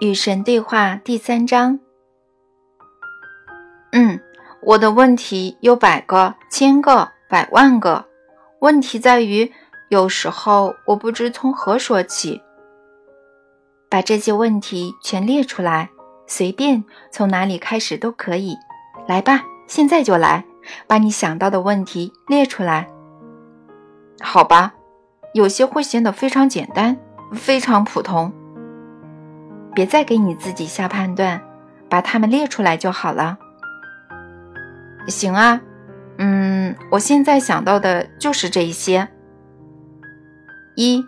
与神对话第三章。嗯，我的问题有百个、千个、百万个。问题在于，有时候我不知从何说起。把这些问题全列出来，随便从哪里开始都可以。来吧，现在就来，把你想到的问题列出来。好吧，有些会显得非常简单，非常普通。别再给你自己下判断，把它们列出来就好了。行啊，嗯，我现在想到的就是这些。一，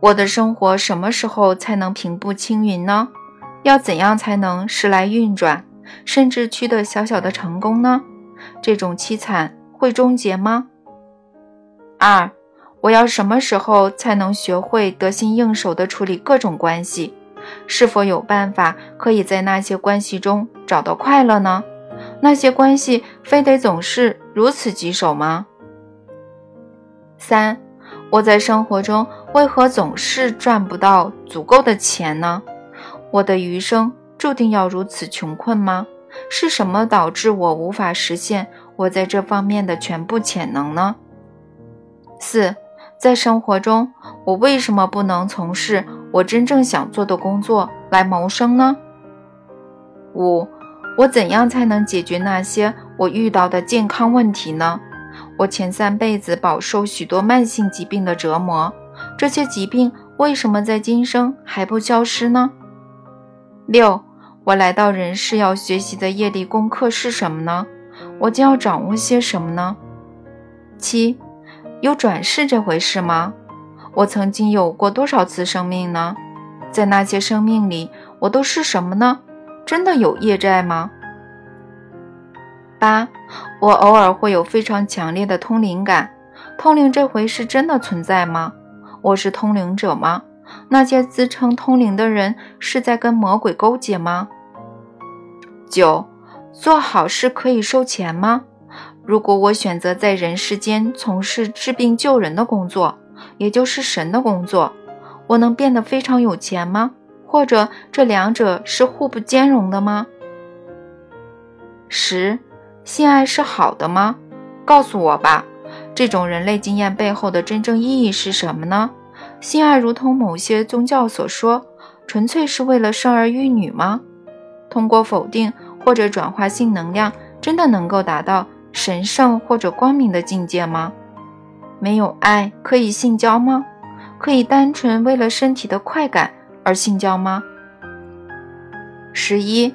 我的生活什么时候才能平步青云呢？要怎样才能时来运转，甚至取得小小的成功呢？这种凄惨会终结吗？二，我要什么时候才能学会得心应手的处理各种关系？是否有办法可以在那些关系中找到快乐呢？那些关系非得总是如此棘手吗？三，我在生活中为何总是赚不到足够的钱呢？我的余生注定要如此穷困吗？是什么导致我无法实现我在这方面的全部潜能呢？四，在生活中，我为什么不能从事？我真正想做的工作来谋生呢？五，我怎样才能解决那些我遇到的健康问题呢？我前三辈子饱受许多慢性疾病的折磨，这些疾病为什么在今生还不消失呢？六，我来到人世要学习的业力功课是什么呢？我将要掌握些什么呢？七，有转世这回事吗？我曾经有过多少次生命呢？在那些生命里，我都是什么呢？真的有业债吗？八，我偶尔会有非常强烈的通灵感，通灵这回事真的存在吗？我是通灵者吗？那些自称通灵的人是在跟魔鬼勾结吗？九，做好事可以收钱吗？如果我选择在人世间从事治病救人的工作？也就是神的工作，我能变得非常有钱吗？或者这两者是互不兼容的吗？十，性爱是好的吗？告诉我吧，这种人类经验背后的真正意义是什么呢？性爱如同某些宗教所说，纯粹是为了生儿育女吗？通过否定或者转化性能量，真的能够达到神圣或者光明的境界吗？没有爱可以性交吗？可以单纯为了身体的快感而性交吗？十一，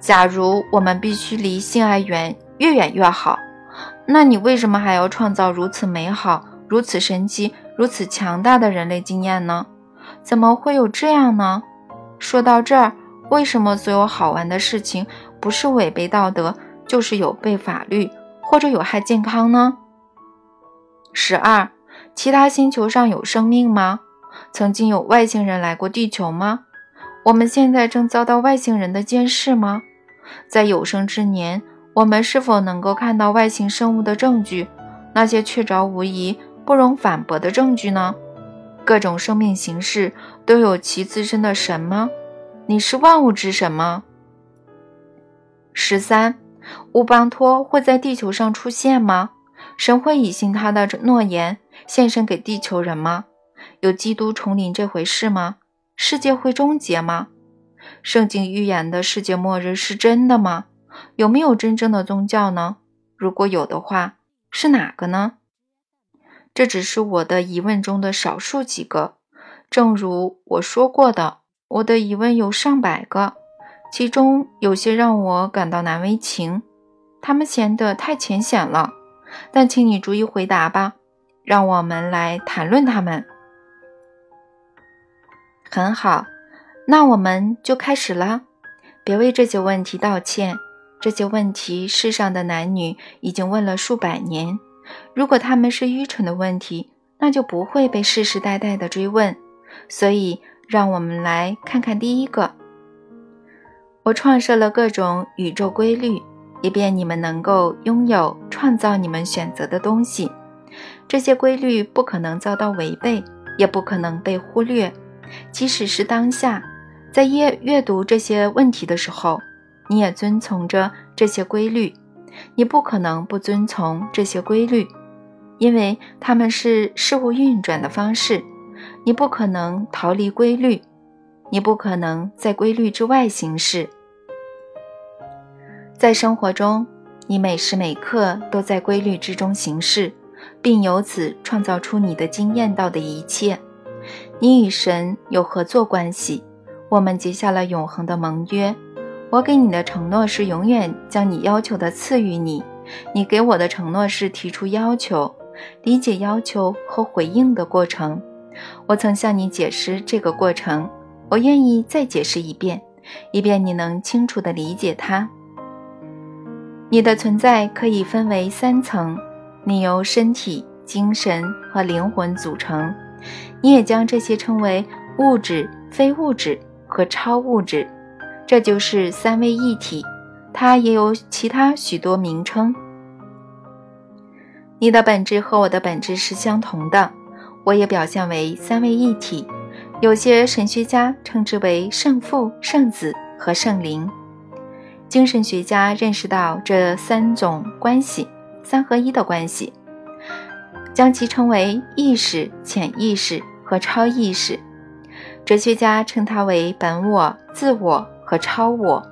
假如我们必须离性爱源越远越好，那你为什么还要创造如此美好、如此神奇、如此强大的人类经验呢？怎么会有这样呢？说到这儿，为什么所有好玩的事情不是违背道德，就是有悖法律或者有害健康呢？十二，其他星球上有生命吗？曾经有外星人来过地球吗？我们现在正遭到外星人的监视吗？在有生之年，我们是否能够看到外星生物的证据？那些确凿无疑、不容反驳的证据呢？各种生命形式都有其自身的神吗？你是万物之神吗？十三，乌邦托会在地球上出现吗？神会履行他的诺言，献身给地球人吗？有基督重临这回事吗？世界会终结吗？圣经预言的世界末日是真的吗？有没有真正的宗教呢？如果有的话，是哪个呢？这只是我的疑问中的少数几个。正如我说过的，我的疑问有上百个，其中有些让我感到难为情，他们显得太浅显了。但请你逐一回答吧，让我们来谈论他们。很好，那我们就开始了。别为这些问题道歉，这些问题世上的男女已经问了数百年。如果他们是愚蠢的问题，那就不会被世世代代的追问。所以，让我们来看看第一个。我创设了各种宇宙规律。以便你们能够拥有创造你们选择的东西，这些规律不可能遭到违背，也不可能被忽略。即使是当下，在阅阅读这些问题的时候，你也遵从着这些规律。你不可能不遵从这些规律，因为它们是事物运转的方式。你不可能逃离规律，你不可能在规律之外行事。在生活中，你每时每刻都在规律之中行事，并由此创造出你的经验到的一切。你与神有合作关系，我们结下了永恒的盟约。我给你的承诺是永远将你要求的赐予你，你给我的承诺是提出要求、理解要求和回应的过程。我曾向你解释这个过程，我愿意再解释一遍，以便你能清楚地理解它。你的存在可以分为三层，你由身体、精神和灵魂组成，你也将这些称为物质、非物质和超物质。这就是三位一体，它也有其他许多名称。你的本质和我的本质是相同的，我也表现为三位一体。有些神学家称之为圣父、圣子和圣灵。精神学家认识到这三种关系，三合一的关系，将其称为意识、潜意识和超意识。哲学家称它为本我、自我。和超我，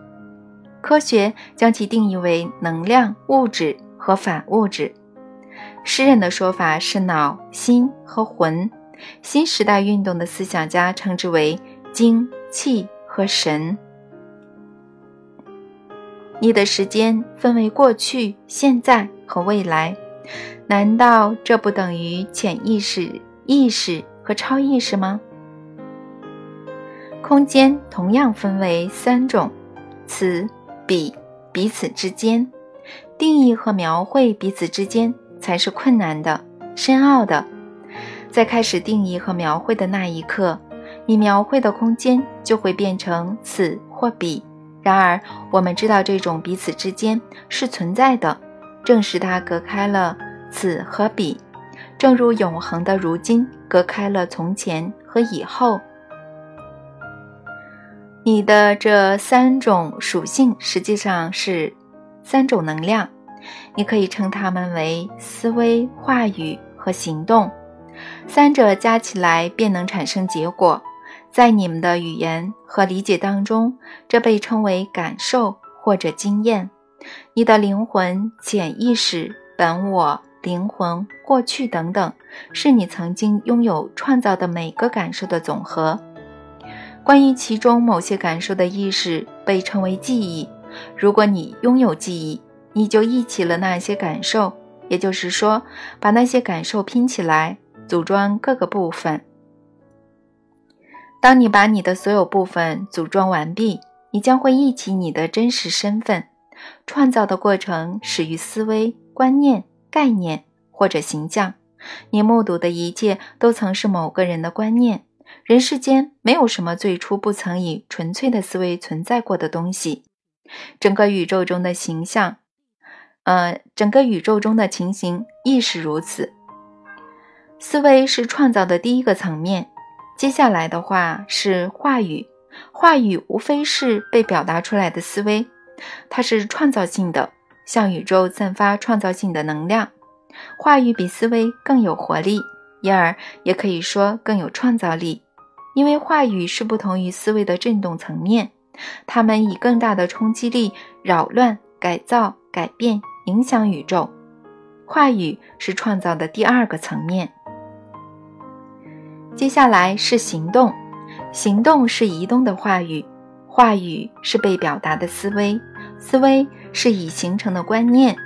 科学将其定义为能量、物质和反物质。诗人的说法是脑、心和魂。新时代运动的思想家称之为精、气和神。你的时间分为过去、现在和未来，难道这不等于潜意识、意识和超意识吗？空间同样分为三种：此、彼、彼此之间。定义和描绘彼此之间才是困难的、深奥的。在开始定义和描绘的那一刻，你描绘的空间就会变成此或彼。然而，我们知道这种彼此之间是存在的，正是它隔开了此和彼，正如永恒的如今隔开了从前和以后。你的这三种属性实际上是三种能量，你可以称它们为思维、话语和行动，三者加起来便能产生结果。在你们的语言和理解当中，这被称为感受或者经验。你的灵魂、潜意识、本我、灵魂、过去等等，是你曾经拥有创造的每个感受的总和。关于其中某些感受的意识被称为记忆。如果你拥有记忆，你就忆起了那些感受，也就是说，把那些感受拼起来，组装各个部分。当你把你的所有部分组装完毕，你将会忆起你的真实身份。创造的过程始于思维、观念、概念或者形象。你目睹的一切都曾是某个人的观念。人世间没有什么最初不曾以纯粹的思维存在过的东西。整个宇宙中的形象，呃，整个宇宙中的情形亦是如此。思维是创造的第一个层面。接下来的话是话语，话语无非是被表达出来的思维，它是创造性的，向宇宙散发创造性的能量。话语比思维更有活力，因而也可以说更有创造力。因为话语是不同于思维的振动层面，它们以更大的冲击力扰乱、改造、改变、影响宇宙。话语是创造的第二个层面。接下来是行动，行动是移动的话语，话语是被表达的思维，思维是已形成的观念，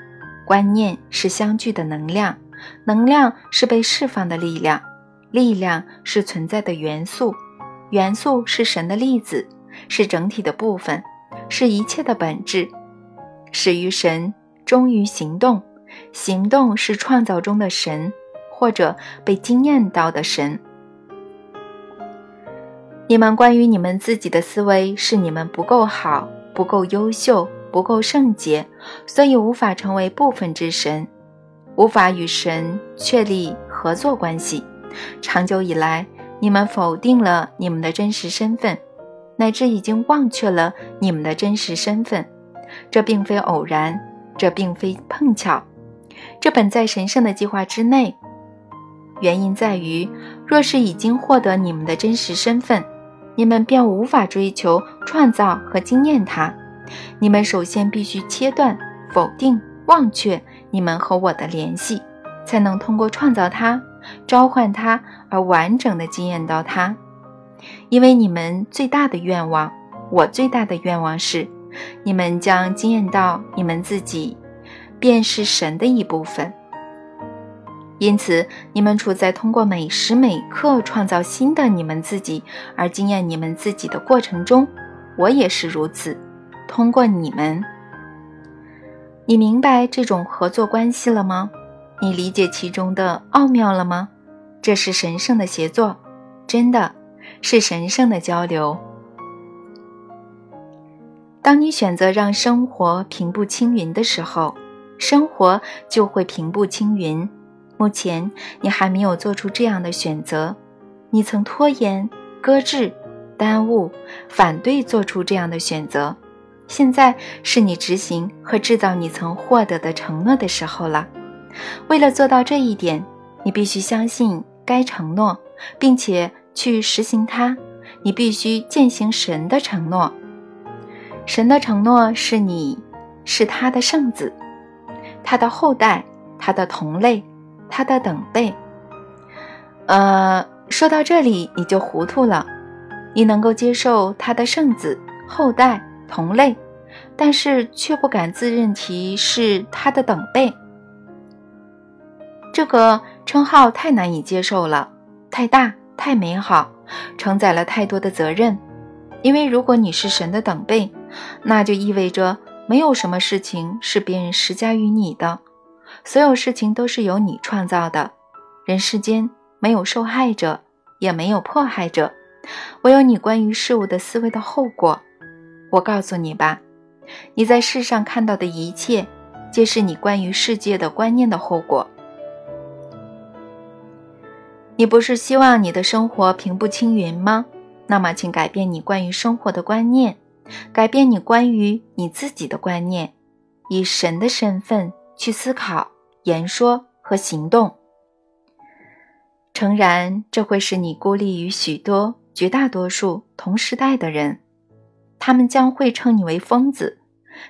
观念是相聚的能量，能量是被释放的力量。力量是存在的元素，元素是神的粒子，是整体的部分，是一切的本质。始于神，终于行动。行动是创造中的神，或者被惊艳到的神。你们关于你们自己的思维是你们不够好、不够优秀、不够圣洁，所以无法成为部分之神，无法与神确立合作关系。长久以来，你们否定了你们的真实身份，乃至已经忘却了你们的真实身份。这并非偶然，这并非碰巧，这本在神圣的计划之内。原因在于，若是已经获得你们的真实身份，你们便无法追求创造和经验它。你们首先必须切断、否定、忘却你们和我的联系，才能通过创造它、召唤它而完整的经验到它。因为你们最大的愿望，我最大的愿望是，你们将经验到你们自己便是神的一部分。因此，你们处在通过每时每刻创造新的你们自己而惊艳你们自己的过程中，我也是如此。通过你们，你明白这种合作关系了吗？你理解其中的奥妙了吗？这是神圣的协作，真的是神圣的交流。当你选择让生活平步青云的时候，生活就会平步青云。目前你还没有做出这样的选择，你曾拖延、搁置、耽误、反对做出这样的选择。现在是你执行和制造你曾获得的承诺的时候了。为了做到这一点，你必须相信该承诺，并且去实行它。你必须践行神的承诺。神的承诺是你是他的圣子，他的后代，他的同类，他的等辈。呃，说到这里你就糊涂了。你能够接受他的圣子后代？同类，但是却不敢自认其是他的等辈。这个称号太难以接受了，太大，太美好，承载了太多的责任。因为如果你是神的等辈，那就意味着没有什么事情是别人施加于你的，所有事情都是由你创造的。人世间没有受害者，也没有迫害者，唯有你关于事物的思维的后果。我告诉你吧，你在世上看到的一切，皆是你关于世界的观念的后果。你不是希望你的生活平步青云吗？那么，请改变你关于生活的观念，改变你关于你自己的观念，以神的身份去思考、言说和行动。诚然，这会使你孤立于许多、绝大多数同时代的人。他们将会称你为疯子，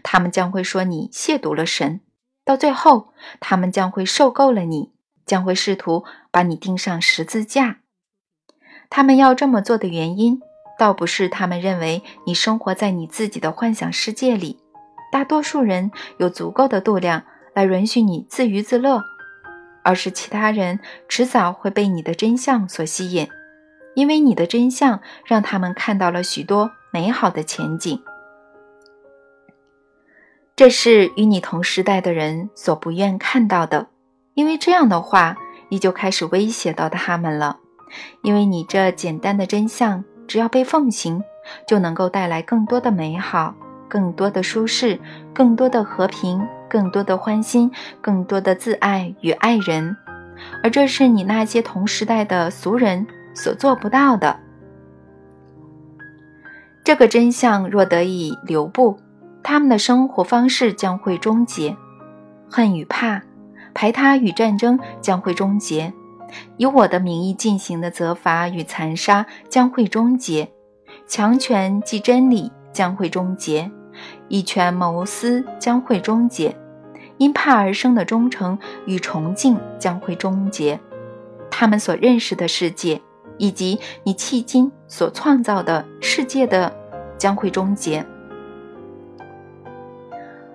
他们将会说你亵渎了神，到最后，他们将会受够了你，将会试图把你钉上十字架。他们要这么做的原因，倒不是他们认为你生活在你自己的幻想世界里，大多数人有足够的度量来允许你自娱自乐，而是其他人迟早会被你的真相所吸引，因为你的真相让他们看到了许多。美好的前景，这是与你同时代的人所不愿看到的，因为这样的话，你就开始威胁到他们了。因为你这简单的真相，只要被奉行，就能够带来更多的美好、更多的舒适、更多的和平、更多的欢心、更多的自爱与爱人，而这是你那些同时代的俗人所做不到的。这个真相若得以留步，他们的生活方式将会终结，恨与怕、排他与战争将会终结，以我的名义进行的责罚与残杀将会终结，强权即真理将会终结，以权谋私将会终结，因怕而生的忠诚与崇敬将会终结，他们所认识的世界。以及你迄今所创造的世界的将会终结，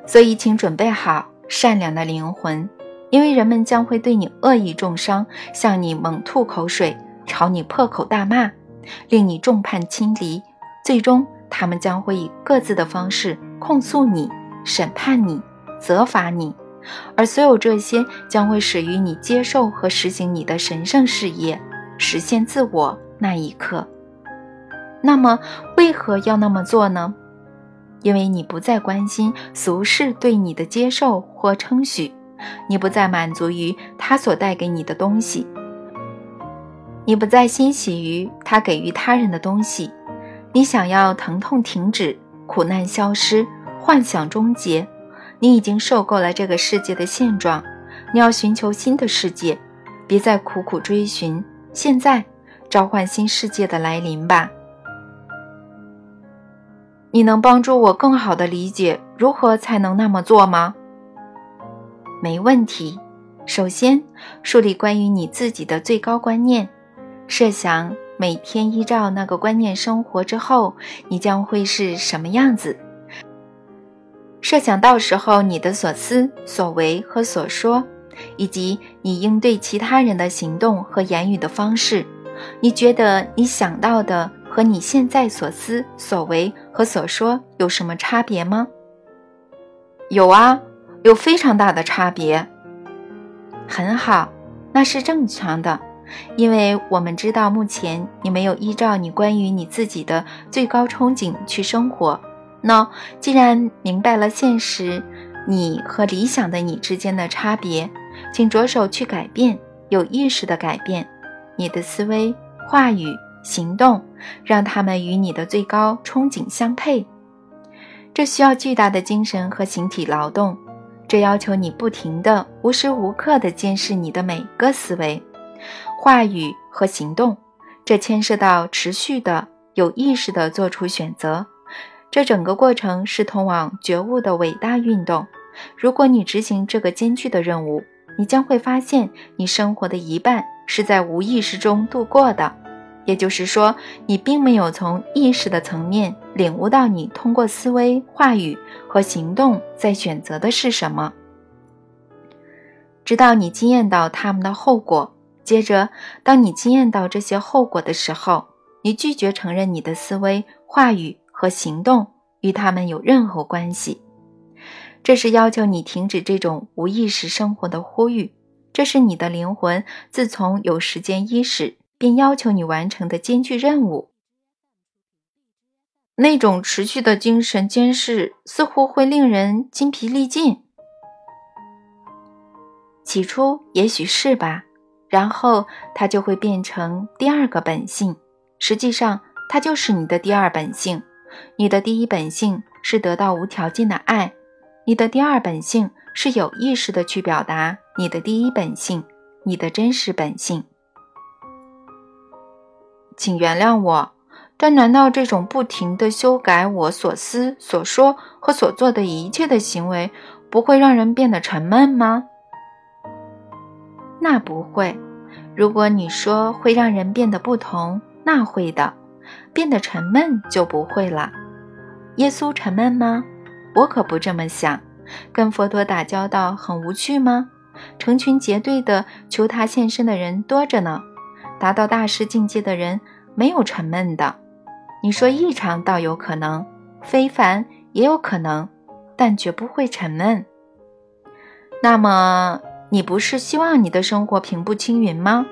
所以请准备好善良的灵魂，因为人们将会对你恶意重伤，向你猛吐口水，朝你破口大骂，令你众叛亲离。最终，他们将会以各自的方式控诉你、审判你、责罚你，而所有这些将会始于你接受和实行你的神圣事业。实现自我那一刻，那么为何要那么做呢？因为你不再关心俗世对你的接受或称许，你不再满足于他所带给你的东西，你不再欣喜于他给予他人的东西，你想要疼痛停止，苦难消失，幻想终结。你已经受够了这个世界的现状，你要寻求新的世界，别再苦苦追寻。现在，召唤新世界的来临吧。你能帮助我更好的理解如何才能那么做吗？没问题。首先，树立关于你自己的最高观念，设想每天依照那个观念生活之后，你将会是什么样子。设想到时候你的所思所为和所说，以及你应对其他人的行动和言语的方式，你觉得你想到的和你现在所思所为和所说有什么差别吗？有啊，有非常大的差别。很好，那是正常的，因为我们知道目前你没有依照你关于你自己的最高憧憬去生活。那既然明白了现实你和理想的你之间的差别，请着手去改变，有意识的改变你的思维、话语、行动，让他们与你的最高憧憬相配。这需要巨大的精神和形体劳动，这要求你不停的、无时无刻的监视你的每个思维、话语和行动。这牵涉到持续的、有意识的做出选择。这整个过程是通往觉悟的伟大运动。如果你执行这个艰巨的任务，你将会发现你生活的一半是在无意识中度过的。也就是说，你并没有从意识的层面领悟到你通过思维、话语和行动在选择的是什么，直到你经验到他们的后果。接着，当你经验到这些后果的时候，你拒绝承认你的思维、话语。和行动与他们有任何关系？这是要求你停止这种无意识生活的呼吁。这是你的灵魂自从有时间伊始便要求你完成的艰巨任务。那种持续的精神监视似乎会令人筋疲力尽。起初也许是吧，然后它就会变成第二个本性。实际上，它就是你的第二本性。你的第一本性是得到无条件的爱，你的第二本性是有意识的去表达你的第一本性，你的真实本性。请原谅我，但难道这种不停的修改我所思所说和所做的一切的行为，不会让人变得沉闷吗？那不会。如果你说会让人变得不同，那会的。变得沉闷就不会了。耶稣沉闷吗？我可不这么想。跟佛陀打交道很无趣吗？成群结队的求他现身的人多着呢。达到大师境界的人没有沉闷的。你说异常倒有可能，非凡也有可能，但绝不会沉闷。那么，你不是希望你的生活平步青云吗？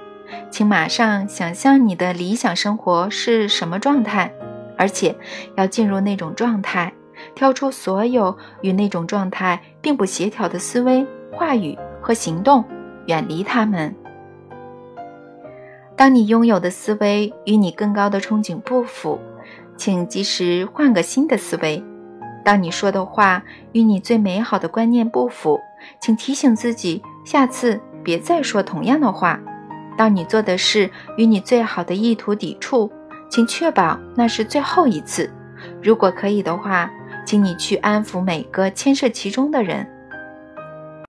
请马上想象你的理想生活是什么状态，而且要进入那种状态，挑出所有与那种状态并不协调的思维、话语和行动，远离他们。当你拥有的思维与你更高的憧憬不符，请及时换个新的思维。当你说的话与你最美好的观念不符，请提醒自己，下次别再说同样的话。当你做的事与你最好的意图抵触，请确保那是最后一次。如果可以的话，请你去安抚每个牵涉其中的人。